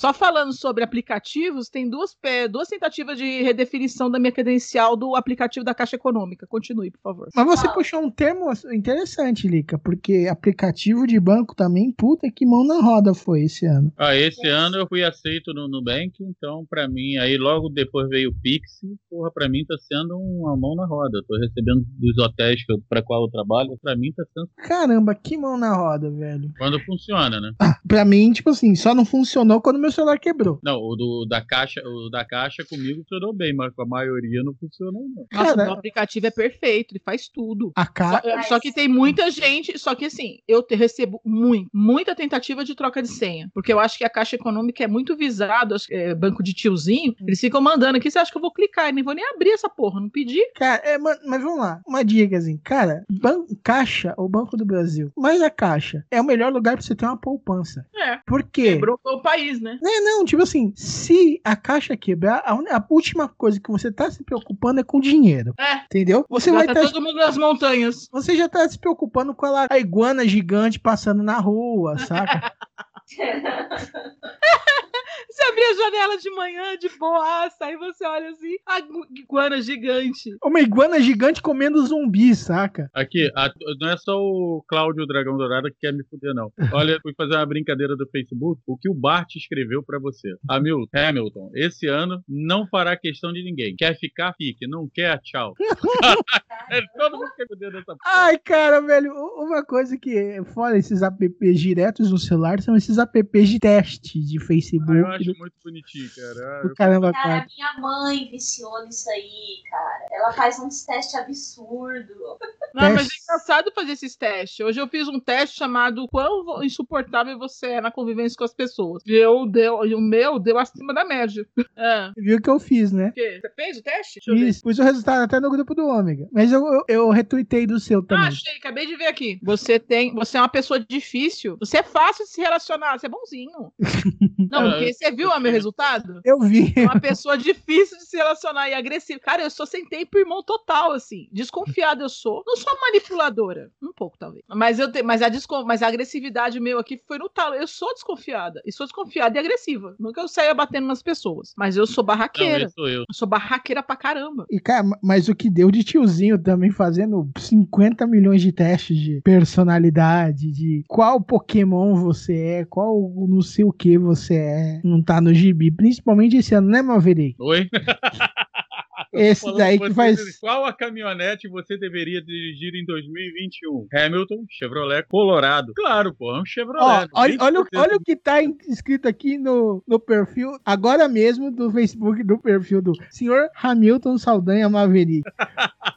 Só falando sobre aplicativos, tem duas, duas tentativas de redefinição da minha credencial do aplicativo da Caixa Econômica. Continue, por favor. Mas você Ah. puxou um termo interessante, Lica, porque aplicativo de banco também, puta que mão na roda foi esse ano. Ah, esse ano eu fui aceito no Nubank, então pra mim, aí logo depois veio o Pix, porra, pra mim tá sendo uma mão na roda. Tô recebendo dos hotéis eu, pra qual eu trabalho, pra mim tá sendo Caramba, que mão na roda, velho. quando funciona, né? Ah, pra mim, tipo assim, só não funcionou quando meu celular quebrou. Não, o do, da caixa, o da caixa comigo funcionou bem, mas com a maioria não funcionou não. Nossa, Cara- o aplicativo é perfeito, ele faz tudo. A Só, cara. só que tem muita gente, só que assim, eu te- recebo muito, muita tentativa de troca de senha. Porque eu acho que a Caixa Econômica é muito que é banco de tiozinho. Eles ficam mandando aqui, você acha que eu vou clicar? Eu nem vou nem abrir essa porra, não pedi. Cara, é, ma- mas vamos lá. Uma dica assim, cara, ban- Caixa ou Banco do Brasil, mas a Caixa é o melhor lugar pra você ter uma poupança. É, Por quê? quebrou o país, né? É, não, tipo assim, se a Caixa quebrar, a, a última coisa que você tá se preocupando é com dinheiro. É. Entendeu? Você Já vai tá tá, todo mundo nas montanhas. Você já tá se preocupando com a, a iguana gigante passando na rua, saca? Você abrir a janela de manhã, de boaça, aí você olha assim, a iguana gigante. Uma iguana gigante comendo zumbi, saca? Aqui, a- não é só o Cláudio Dragão Dourado que quer me fuder, não. Olha, fui fazer uma brincadeira do Facebook. O que o Bart escreveu pra você. Hamilton, Hamilton, esse ano não fará questão de ninguém. Quer ficar, fique. Não quer, tchau. É, Todo mundo quer fuder dessa porra. Ai, cara, velho, uma coisa que é foda esses apps diretos no celular são esses apps de teste de Ah, Facebook. eu acho do, muito bonitinho, cara. do caramba, Cara, cara. minha mãe viciou nisso aí, cara. Ela faz uns testes absurdos. Não, mas é Teste. engraçado fazer esses testes. Hoje eu fiz um teste chamado Quão insuportável você é na convivência com as pessoas. E eu deu, e o meu deu acima da média. Ah, Viu o que eu fiz, né? o quê? Você fez o teste? Deixa eu ver. Fiz, pus o resultado até no grupo do Ômega. Mas eu, eu, eu retuitei do seu Ah, também. achei, acabei de ver aqui. Você tem, você é uma pessoa difícil. Você é fácil de se relacionar, você é bonzinho. Não, Ah, porque você viu o meu resultado? Eu vi. É uma pessoa difícil de se relacionar e agressiva. Cara, eu sou sem tempo irmão total, assim. Desconfiada eu sou. Não sou manipuladora. Um pouco, talvez. Mas eu te, mas, a descon, mas a agressividade meu aqui foi no talo. Eu sou desconfiada. E sou desconfiada e agressiva. Nunca eu saia batendo nas pessoas. Mas eu sou Não, barraqueira. esse sou eu. Eu sou barraqueira pra caramba. E, cara, mas o que deu de tiozinho também fazendo 50 milhões de testes de personalidade, de qual Pokémon você é, qual não sei o que você é, não tá no gibi. Principalmente esse ano, né, Maverick? Oi? Esse Falando daí que faz. Qual a caminhonete você deveria dirigir em 2021? Hamilton, Chevrolet, Colorado. Claro, pô, é um Ó, Chevrolet. olha, olha, o- 20% olha o que tá escrito aqui no, no perfil, agora mesmo, do Facebook, do perfil do Sr. Hamilton Saldanha Maverick.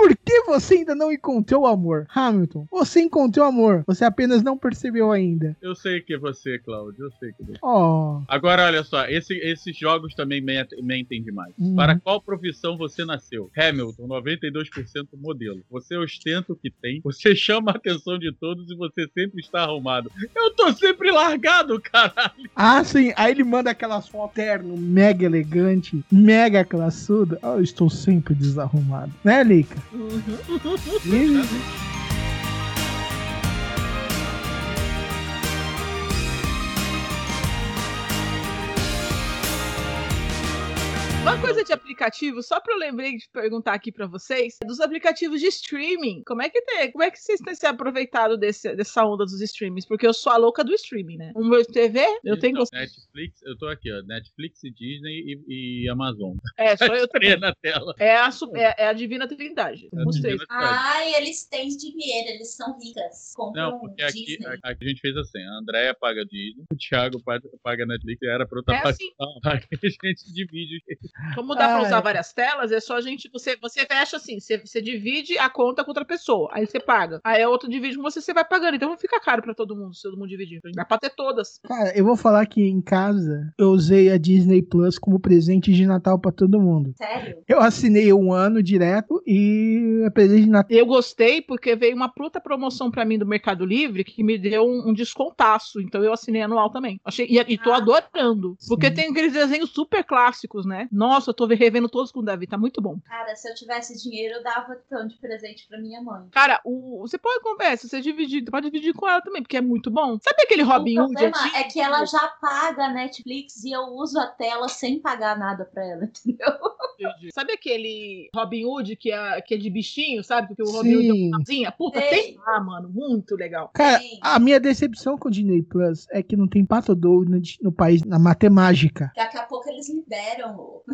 Por que você ainda não encontrou o amor? Hamilton, você encontrou amor, você apenas não percebeu ainda. Eu sei que é você, Cláudio. Eu sei que é você. Oh, Agora, olha só, esse- esses jogos também men- mentem demais. Uhum. Para qual profissão você nasceu? Hamilton, 92% modelo. Você ostenta o que tem, você chama a atenção de todos e você sempre está arrumado. Eu tô sempre largado, caralho. Ah, sim. Aí ele manda aquelas fotos terno, mega elegante, mega classudo. Oh, eu estou sempre desarrumado. Né, Lica? 嗯哼。嗯う、そ、Uma coisa de aplicativo, só pra eu lembrei de perguntar aqui pra vocês, é dos aplicativos de streaming. Como é que tem? Como é que vocês têm se aproveitado desse, dessa onda dos streamings? Porque eu sou a louca do streaming, né? O meu TV, eu tenho Então, gostado. Netflix, eu tô aqui, ó. Netflix, Disney e, e Amazon. É, só eu Três também. na tela. É a, é, é a Divina Trindade. É Os três. Ai, eles têm dinheiro, eles são ricas. Compram Não, porque aqui, Disney. aqui a gente fez assim: a Andrea paga Disney, o Thiago paga, Netflix, era pra outra É assim. a gente divide. Como dá pra Ah, usar várias telas, é só a gente. Você, você fecha assim, você, você divide a conta com outra pessoa. Aí você paga. Aí a outra divide com você, você vai pagando. Então não fica caro pra todo mundo, se todo mundo dividir. Dá pra ter todas. Cara, eu vou falar que em casa eu usei a Disney Plus como presente de Natal pra todo mundo. Sério? Eu assinei um ano direto e é presente de Natal. Eu gostei porque veio uma puta promoção pra mim do Mercado Livre que me deu um, um descontaço. Então eu assinei anual também. Achei, e, e tô Ah. adorando. Porque Sim. tem aqueles desenhos super clássicos, né? Nossa, eu tô revendo todos com o Davi. Tá muito bom. Cara, se eu tivesse dinheiro, eu dava tão de presente pra minha mãe. Cara, o, você pode se você dividir, pode dividir com ela também, porque é muito bom. Sabe aquele Robin o Hood problema antigo? é que ela já paga a Netflix e eu uso a tela sem pagar nada pra ela, entendeu? Sabe aquele Robin Hood que é, que é de bichinho, sabe? Porque o Robin Hood é Sim. uma casinha. Puta, Sei. tem lá, mano. Muito legal. Cara, Sim. a minha decepção com o Disney Plus é que não tem Pato Donald no país, na matemática. Daqui a pouco eles liberam. ô.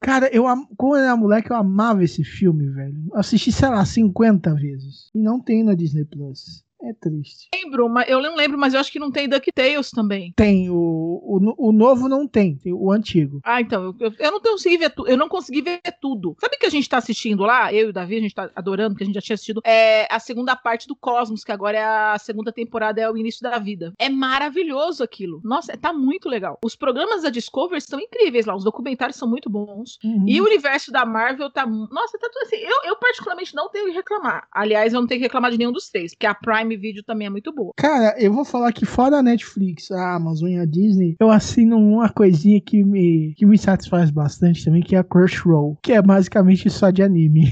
Cara, eu am- quando eu era moleque, eu amava esse filme, velho. Assisti, sei lá, 50 vezes. E não tem na Disney Plus. É triste. Lembro, mas eu não lembro, mas eu acho que não tem DuckTales também. Tem, o, o, o novo não tem, tem o antigo. Ah, então, eu, eu, não consegui ver tudo. Eu não consegui ver tudo. Sabe o que a gente tá assistindo lá? Eu e o Davi, a gente tá adorando, porque a gente já tinha assistido. É a segunda parte do Cosmos, que agora é a segunda temporada, é o início da vida. É maravilhoso aquilo. Nossa, tá muito legal. Os programas da Discovery são incríveis lá, os documentários são muito bons. Uhum. E o universo da Marvel tá. Nossa, tá tudo assim. Eu, eu, particularmente, não tenho que reclamar. Aliás, eu não tenho que reclamar de nenhum dos três, porque a Prime Video também é muito boa. Cara, eu vou falar que fora a Netflix, a Amazon e a Disney, eu assino uma coisinha que me, que me satisfaz bastante também, que é a Crunchyroll, que é basicamente só de anime.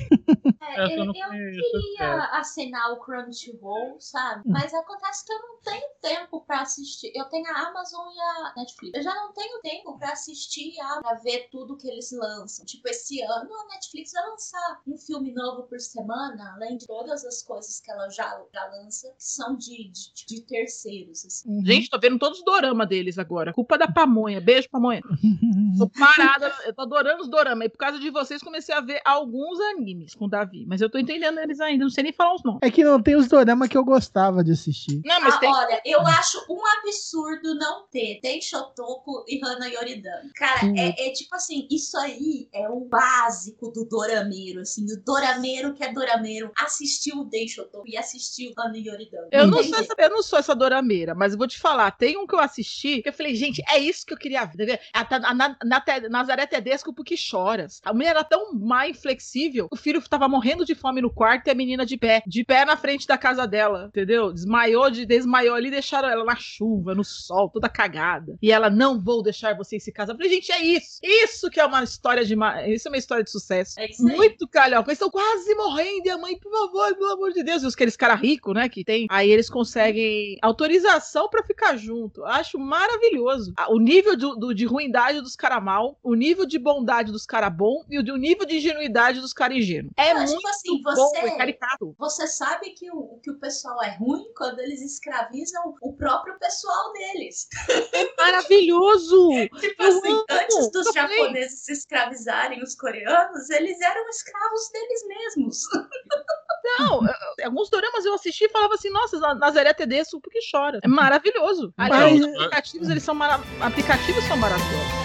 Essa eu, eu eu conheço, queria assinar o Crunchyroll, sabe? Mas acontece que eu não tenho tempo pra assistir. Eu tenho a Amazon e a Netflix. Eu já não tenho tempo pra assistir, a, pra ver tudo que eles lançam. Tipo, esse ano a Netflix vai lançar um filme novo por semana, além de todas as coisas que ela já, já lança, que são de, de, de terceiros, assim. Uhum. Gente, tô vendo todos os doramas deles agora. Culpa da pamonha. Beijo, pamonha. Tô parada, eu tô adorando os doramas. E por causa de vocês, comecei a ver alguns animes com o Davi. Mas eu tô entendendo eles ainda, não sei nem falar os nomes. É que não tem os doramas que eu gostava de assistir. Não, mas Ah, tem. Olha, eu acho um absurdo não ter Tem Shotoku e Hana Yoridan. Cara, é, é tipo assim, isso aí é o básico do dorameiro, assim, o dorameiro que é dorameiro assistiu o Tem Shotoku e assistiu Hana Yoridan. Eu não, sou essa, eu não sou essa dorameira, mas eu vou te falar. Tem um que eu assisti que eu falei, gente, é isso que eu queria ver. A, a, a, Na- Nate- Nazaré Tedesco, porque choras. A mulher era tão má inflexível. O filho tava morrendo de fome no quarto e a menina de pé. De pé na frente da casa dela, entendeu? Desmaiou, de, desmaiou ali, deixaram ela na chuva, no sol, toda cagada. E ela, não vou deixar vocês se casar. Eu falei, gente, é isso. Isso que é uma história de. Isso é uma história de sucesso. É isso aí. Muito calhau. Eles estão quase morrendo. E a mãe, por favor, pelo amor de Deus. E os aqueles caras ricos, né? Que tem. Aí eles conseguem autorização pra ficar junto. Acho maravilhoso. O nível do, do- de ruindade dos caras mal, o nível de bondade dos caras bom e o, nível de ingenuidade dos caras ingênuos. É Não, tipo muito assim, bom, você- é caricato. Você sabe que o, que o pessoal é ruim quando eles escravizam o próprio pessoal deles. Maravilhoso! Tipo Eu assim, amo, antes dos eu japoneses se escravizarem os coreanos, eles eram escravos deles mesmos. Não, alguns doramas eu assisti e falava assim, nossa, Na- Nazaré Tedesco, porque chora. É maravilhoso. Aliás, Mas- os aplicativos, eles são mara... aplicativos são maravilhosos.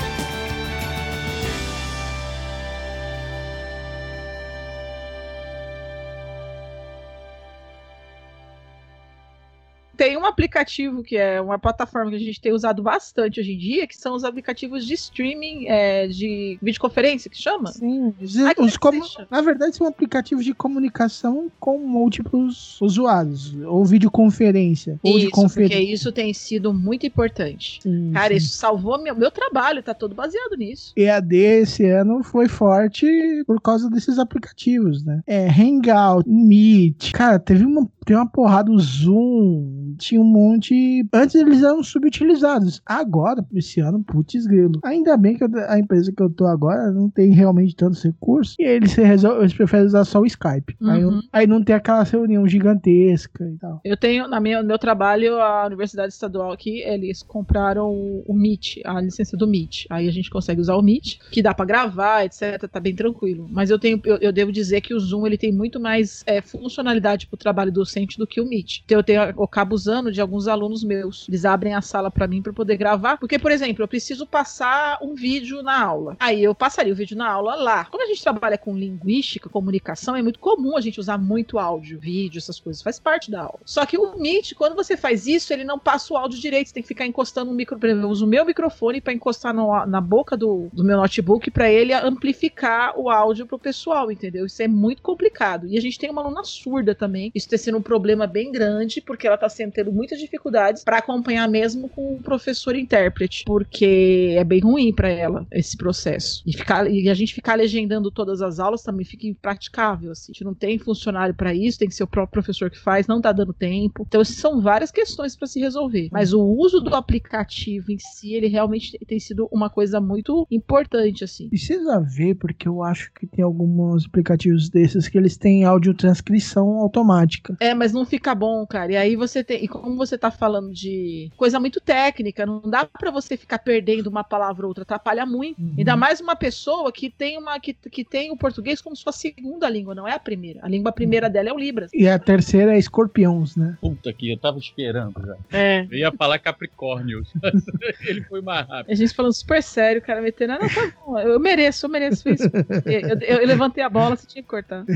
Tem um aplicativo que é uma plataforma que a gente tem usado bastante hoje em dia, que são os aplicativos de streaming, é, de videoconferência, que chama? Sim, os como- na verdade são aplicativos de comunicação com múltiplos usuários, ou videoconferência, ou de Isso, porque conferência. isso tem sido muito importante. Sim, Cara, sim. isso salvou meu, meu trabalho, tá todo baseado nisso. EAD esse ano foi forte por causa desses aplicativos, né? É, Hangout, Meet. Cara, teve uma, teve uma porrada, o Zoom, tinha um monte. Antes eles eram subutilizados. Agora, esse ano, putz grilo. Ainda bem que eu- a empresa que eu tô agora não tem realmente tantos recursos. E eles, se resol- eles preferem usar só o Skype. Aí, Uhum. aí não tem aquela reunião gigantesca e tal. Eu tenho, na minha, no meu trabalho, a Universidade Estadual aqui, eles compraram o, o Meet, a licença do Meet. Aí a gente consegue usar o Meet, que dá pra gravar, etc, tá bem tranquilo. Mas eu tenho, eu, eu devo dizer que o Zoom, ele tem muito mais é, funcionalidade pro trabalho docente do que o Meet. Então eu tenho, eu acabo usando de alguns alunos meus. Eles abrem a sala pra mim eu poder gravar, porque, por exemplo, eu preciso passar um vídeo na aula. Aí eu passaria o vídeo na aula lá. Como a gente trabalha com linguística, comunicação, é muito comum a gente usar muito áudio, vídeo, essas coisas. Faz parte da aula. Só que o Meet, quando você faz isso, ele não passa o áudio direito. Você tem que ficar encostando no micro. Eu uso o meu microfone para encostar no- na boca do, do meu notebook para ele amplificar o áudio pro pessoal, entendeu? Isso é muito complicado. E a gente tem uma aluna surda também. Isso tem sido um problema bem grande, porque ela tá sendo tendo muitas dificuldades para acompanhar mesmo com o professor intérprete, porque é bem ruim para ela esse processo. E, ficar, e a gente ficar legendando todas as aulas também fica impraticável. Assim. A gente não tem funcionário para isso, tem que ser o próprio professor que faz, não tá dando tempo. Então, são várias questões para se resolver. Mas o uso do aplicativo em si, ele realmente tem- sido uma coisa muito importante, assim. Precisa ver, porque eu acho que tem alguns aplicativos desses que eles têm audiotranscrição automática. É, mas não fica bom, cara. E aí você tem. E como você tá falando de coisa muito técnica, não dá pra você ficar perdendo uma palavra ou outra, atrapalha muito. Uhum. Ainda mais uma pessoa que tem uma que, que tem o português como sua segunda língua, não é a primeira. A língua primeira dela é o Libras. E a terceira é escorpiões, né? Puta que eu tava esperando já. É. Eu ia falar Capricórnios. Ele foi mais rápido. A gente falando super sério, o cara metendo, ah, não, tá bom, eu mereço, eu mereço isso. Eu, eu- eu levantei a bola, você tinha que cortar.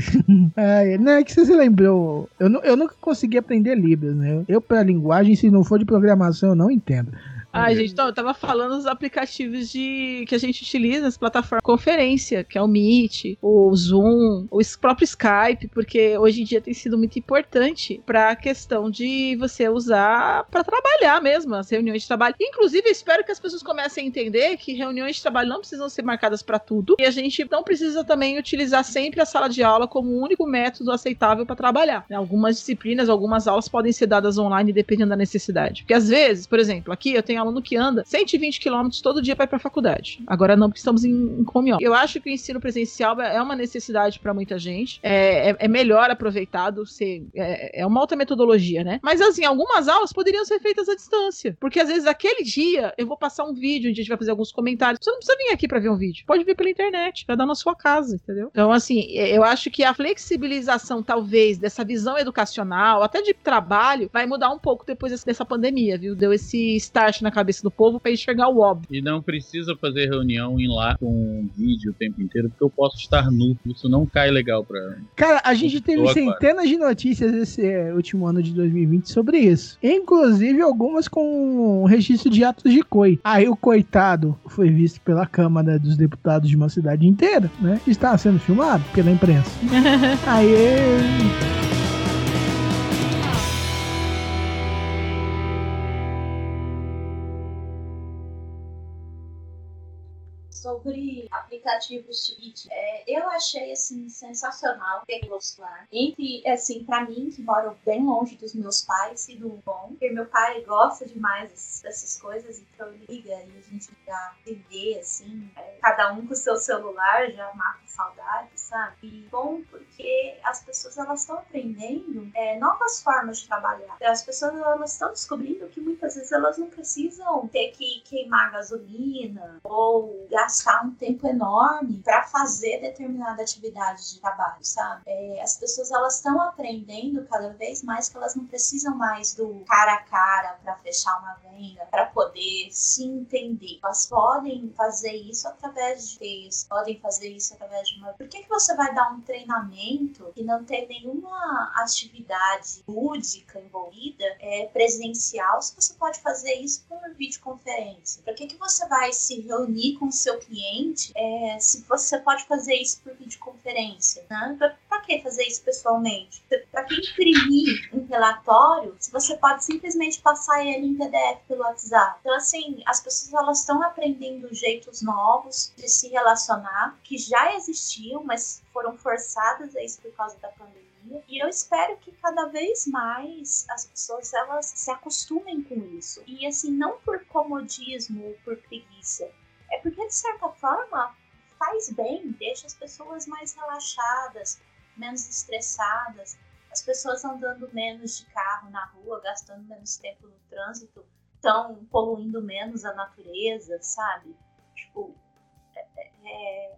É, não, é que você se lembrou. Eu, eu nunca consegui aprender Libras, né? Eu, pra linguagem, se não for de programação, eu não entendo. Ah, gente, então, eu tava falando dos aplicativos de que a gente utiliza nas plataformas de conferência, que é o Meet, o Zoom, o próprio Skype, porque hoje em dia tem sido muito importante para a questão de você usar para trabalhar mesmo, as reuniões de trabalho. Inclusive, eu espero que as pessoas comecem a entender que reuniões de trabalho não precisam ser marcadas para tudo e a gente não precisa também utilizar sempre a sala de aula como o único método aceitável para trabalhar. né? Algumas disciplinas, algumas aulas podem ser dadas online dependendo da necessidade. Porque às vezes, por exemplo, aqui eu tenho aluno que anda 120 quilômetros todo dia para ir para faculdade. Agora não, porque estamos em, em home office. Eu acho que o ensino presencial é é uma necessidade para muita gente. É, é- é melhor aproveitado, ser, é, é uma outra metodologia, né? Mas assim, algumas aulas poderiam ser feitas à distância. Porque às vezes aquele dia eu vou passar um vídeo, a gente vai fazer alguns comentários. Você não precisa vir aqui para ver um vídeo. Pode ver pela internet, vai dar na sua casa, entendeu? Então, assim, eu acho que a flexibilização, talvez, dessa visão educacional, até de trabalho, vai mudar um pouco depois dessa pandemia, viu? Deu esse start na cabeça do povo para enxergar o óbvio. E não precisa fazer reunião em lá com vídeo o tempo inteiro, porque eu posso estar nu. Isso não cai legal pra. Cara, a gente teve centenas de notícias esse é, último ano de 2020 sobre isso. Inclusive algumas com registro de atos de coi. Aí o coitado foi visto pela Câmara dos Deputados de uma cidade inteira, né? Está sendo filmado pela imprensa. Aí. Sobre aplicativos de vídeo. É, eu achei assim sensacional tê-los lá. Entre assim, para mim que moro bem longe dos meus pais e do bom, porque meu pai gosta demais dessas- coisas, então ele liga e a gente já se vê assim, é, cada um com seu celular, já mata saudade, sabe? E bom porque as pessoas elas estão aprendendo é, novas formas de trabalhar. As pessoas elas estão descobrindo que muitas vezes elas não precisam ter que queimar gasolina ou gastar um tempo enorme para fazer determinada atividade de trabalho, sabe? É, as pessoas elas estão aprendendo cada vez mais que elas não precisam mais do cara a cara para fechar uma venda, para poder se entender. Elas podem fazer isso através de texto, podem fazer isso através de uma. Por que, que você vai dar um treinamento e não ter nenhuma atividade lúdica envolvida é, presencial se você pode fazer isso por videoconferência? Por que, que você vai se reunir com seu cliente é, se você pode fazer isso por videoconferência? Né? Pra, pra que fazer isso pessoalmente? Pra que imprimir um relatório se você pode simplesmente passar ele em PDF pelo WhatsApp? Então, assim, as pessoas elas estão aprendendo jeitos novos de se relacionar que já existiam, mas foram forçadas a isso por causa da pandemia. E eu espero que cada vez mais as pessoas elas se acostumem com isso. E assim, não por comodismo ou por preguiça, porque de certa forma faz bem, deixa as pessoas mais relaxadas, menos estressadas, as pessoas andando menos de carro na rua, gastando menos tempo no trânsito, estão poluindo menos a natureza, sabe? Tipo, é- é-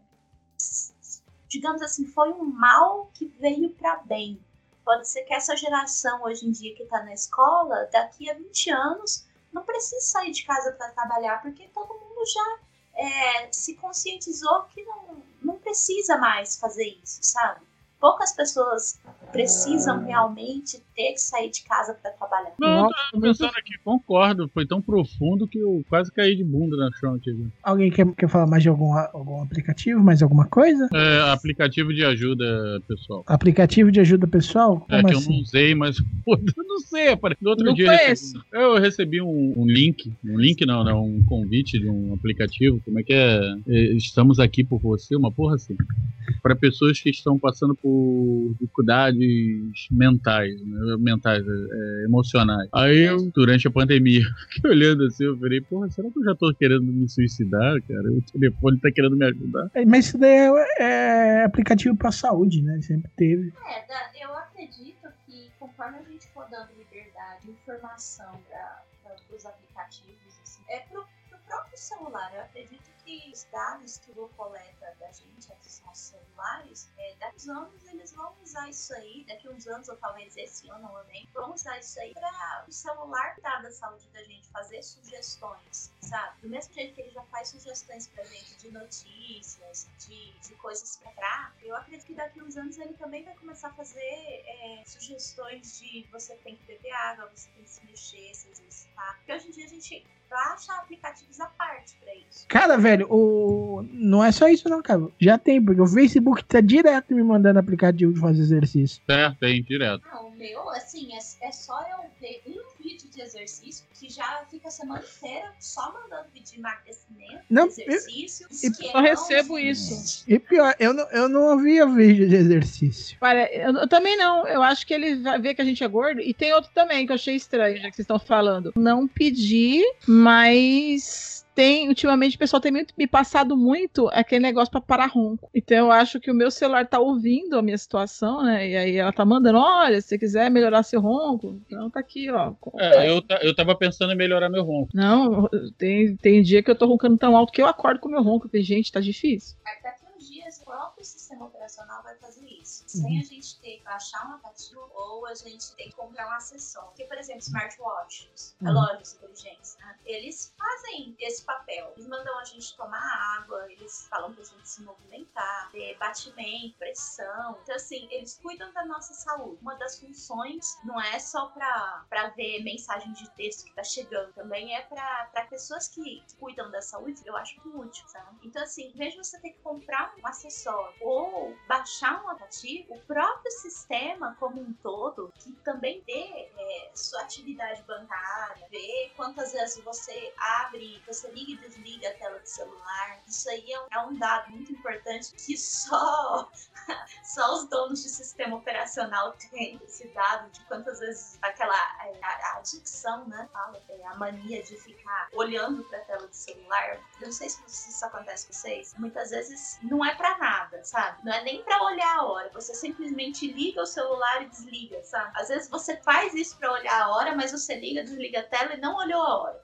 digamos assim, foi um mal que veio para bem. Pode ser que essa geração hoje em dia que está na escola, daqui a 20 anos, não precise sair de casa para trabalhar, porque todo mundo já é, se conscientizou que não, não precisa mais fazer isso, sabe? Poucas pessoas precisam realmente ter que sair de casa para trabalhar. Não, eu tava pensando aqui, concordo. Foi tão profundo que eu quase caí de bunda na chão aqui. Alguém quer, quer falar mais de algum, algum aplicativo, mais alguma coisa? É, aplicativo de ajuda pessoal. Aplicativo de ajuda pessoal? É Como que assim? eu não usei, mas pô, eu não sei. apare- No outro Não dia eu conheço. recebi, eu recebi um, um link, um link não, não, um convite de um aplicativo. Como é que é? É, Estamos aqui por você, uma porra assim. Para pessoas que estão passando por mentais, né, mentais, é, emocionais. Aí eu, durante a pandemia, fiquei olhando assim, eu falei, porra, será que eu já tô querendo me suicidar, cara? O telefone tá querendo me ajudar. É, Mas isso daí é, é aplicativo pra saúde, né? Sempre teve. É, eu acredito que conforme a gente for dando liberdade, informação para os aplicativos, assim, é pro, pro próprio celular celular. Eu acredito que os dados que o Google coleta da gente, dos nossos celulares, é, daqui uns anos eles vão usar isso aí, daqui uns anos, ou talvez esse ano ou nem, vão usar isso aí para o celular cuidar da saúde da gente, fazer sugestões, sabe? Do mesmo jeito que ele já faz sugestões pra gente de notícias, de, de coisas pra cá, eu acredito que daqui uns anos ele também vai começar a fazer é, sugestões de você tem que beber água, você tem que se mexer, se exercitar. Porque hoje em dia a gente baixa aplicativos à parte pra isso. Cara, velho, o... não é só isso não, cara. Já tem, porque o Facebook tá direto me mandando aplicativo de fazer exercício. É, tem, direto. Não, o meu, assim, é, é só eu ver um vídeo de exercício que já fica a semana inteira só mandando vídeo de emagrecimento, Não, exercício, eu- esquemão, Eu recebo isso. E pior, eu não, eu não ouvia vídeo de exercício. Olha, eu, eu também não. Eu acho que ele vai ver que a gente é gordo. E tem outro também que eu achei estranho, já que vocês estão falando. Não pedi, mas tem, ultimamente o pessoal tem muito- me passado muito aquele negócio pra parar ronco. Então eu acho que o meu celular tá ouvindo a minha situação, né? E aí ela tá mandando, olha, se você quiser melhorar seu ronco, então tá aqui, ó. É, eu, eu tava pensando em melhorar meu ronco. Não, tem, tem dia que eu tô roncando tão alto que eu acordo com o meu ronco. Tem gente, tá difícil. Daqui a uns dias, próprio sistema operacional vai fazer isso. Sem a gente ter que baixar um aplicativo ou a gente ter que comprar um acessório. Porque, por exemplo, smartwatches, Uhum. relógios inteligentes, né? eles fazem esse papel. Eles mandam a gente tomar água, eles falam pra gente se movimentar, ter batimento, pressão. Então, assim, eles cuidam da nossa saúde. Uma das funções não é só pra, pra ver mensagem de texto que tá chegando, também é pra, pra pessoas que cuidam da saúde, eu acho muito útil, sabe? Então, assim, em vez de você ter que comprar um acessório ou baixar um aplicativo, o próprio sistema como um todo, que também vê é, sua atividade bancária, vê quantas vezes você abre, você liga e desliga a tela do celular. Isso aí é um, é um dado muito importante que só, só os donos de sistema operacional têm esse dado de quantas vezes aquela é, a, a adicção, né? Fala, é, a mania de ficar olhando pra tela do celular. Eu não sei se isso acontece com vocês. Muitas vezes não é pra nada, sabe? Não é nem pra olhar a hora. Você simplesmente liga o celular e desliga, sabe? Às vezes você faz isso pra olhar a hora, mas você liga, desliga a tela e não olhou a hora.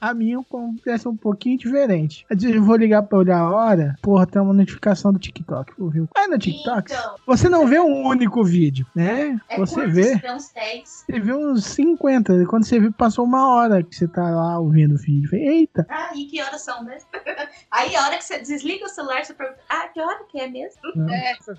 A minha acontece um pouquinho diferente. Às vezes eu vou ligar pra olhar a hora, porra, tem uma notificação do TikTok. Ouviu? É no TikTok? Então, Você não vê um único vídeo, né? é você vê. vê uns 10. Você vê uns 50. e Quando você vê, passou uma hora que você tá lá ouvindo o vídeo. Eita! Ah, e que horas são mesmo? Aí a hora que você desliga o celular, você pergunta, ah, que hora que é mesmo? É essa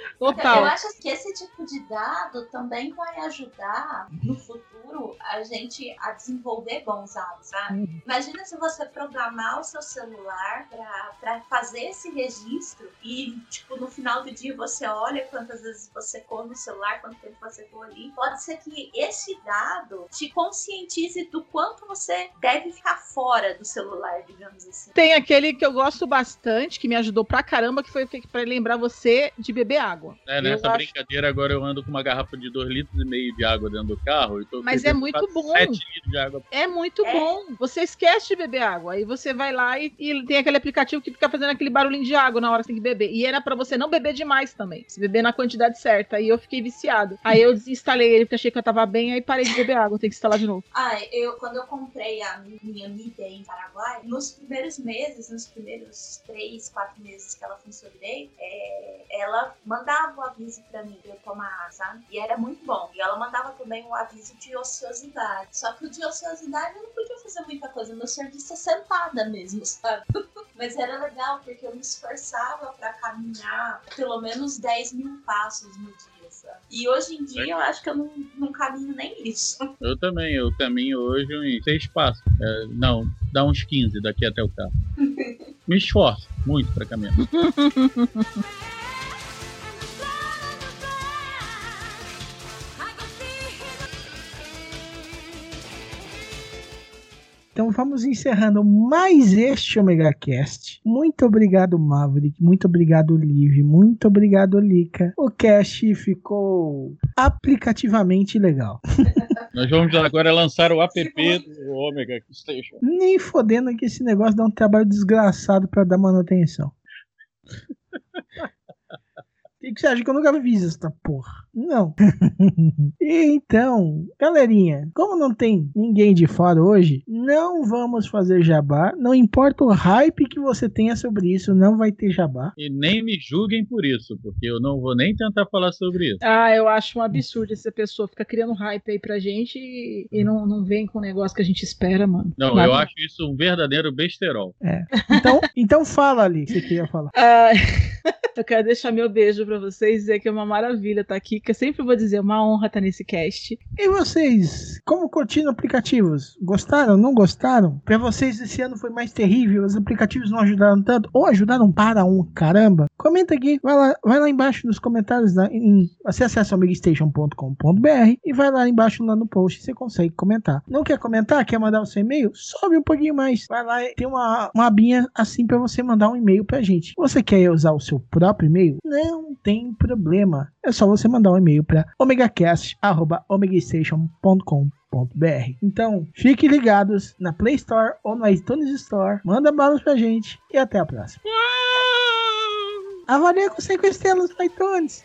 vida. Eu Total. acho que esse tipo de dado também vai ajudar no futuro a gente a desenvolver bons hábitos, sabe? Imagina se você programar o seu celular pra- pra fazer esse registro e, tipo, no final do dia você olha quantas vezes você ficou no celular, quanto tempo você ficou ali. Pode ser que esse dado te conscientize do quanto você deve ficar fora do celular, digamos assim. Tem aquele que eu gosto bastante, que me ajudou pra caramba, que foi feito pra lembrar você de beber água. É, Eu nessa acho- brincadeira agora eu ando com uma garrafa de 2 litros e meio de água dentro do carro. E tô Mas é muito bom. 7 litros de água. É muito É. bom. Você esquece de beber água. Aí você vai lá e, e tem aquele aplicativo que fica fazendo aquele barulhinho de água na hora que você tem que beber. E era pra você não beber demais também. Se beber na quantidade certa. Aí eu fiquei viciado. Aí eu desinstalei ele porque achei que eu tava bem, aí parei de beber água. Tem que instalar de novo. Ah, eu quando eu comprei a minha Mita em Paraguai, nos primeiros meses, nos primeiros três, quatro meses que ela funcionou direito, é, ela mandava o aviso pra mim de eu tomar, sabe? E era muito bom. E ela mandava também o aviso de ociosidade. Só que o de ociosidade eu não podia fazer muita coisa. Meu serviço é sentada mesmo, sabe? Mas era legal porque eu me esforçava pra caminhar pelo menos 10 mil passos no dia, sabe? E hoje em dia eu acho que eu não, não caminho nem isso. Eu também, eu caminho hoje uns 6 passos. É, não, dá uns 15 daqui até o carro. Me esforço muito pra caminhar. Então vamos encerrando mais este Omega Cast. Muito obrigado, Maverick. Muito obrigado, Liv. Muito obrigado, Lika. O cast ficou aplicativamente legal. Nós vamos agora lançar o app do Omega Station. Nem fodendo que esse negócio dá um trabalho desgraçado pra dar manutenção. que, que você acha que eu nunca fiz essa porra? Não. então, galerinha, como não tem ninguém de fora hoje, não vamos fazer jabá. Não importa o hype que você tenha sobre isso, não vai ter jabá. E nem me julguem por isso, porque eu não vou nem tentar falar sobre isso. Ah, eu acho um absurdo essa pessoa ficar criando hype aí pra gente e, e não, não vem com o negócio que a gente espera, mano. Não, Nada. eu acho isso um verdadeiro besterol. É. Então, então fala ali, que você queria falar. Ah, eu quero deixar meu beijo pra vocês dizer que é uma maravilha estar aqui, que eu sempre vou dizer, é uma honra estar nesse cast. E vocês, como curtindo aplicativos? Gostaram? Não gostaram? Pra vocês esse ano foi mais terrível? Os aplicativos não ajudaram tanto? Ou ajudaram para um caramba? Comenta aqui, vai lá, vai lá embaixo nos comentários, né, em, você acessa omegastation.com.br e vai lá embaixo lá no post, você consegue comentar. Não quer comentar? Quer mandar o seu e-mail? Sobe um pouquinho mais. Vai lá, tem uma, uma abinha assim para você mandar um e-mail pra gente. Você quer usar o seu próprio e-mail? Não tem problema. É só você mandar um e-mail para omegacast.omegastation.com.br. Então, fiquem ligados na Play Store ou no iTunes Store. Manda balas pra gente e até a próxima. Avalie com 5 estrelas no iTunes.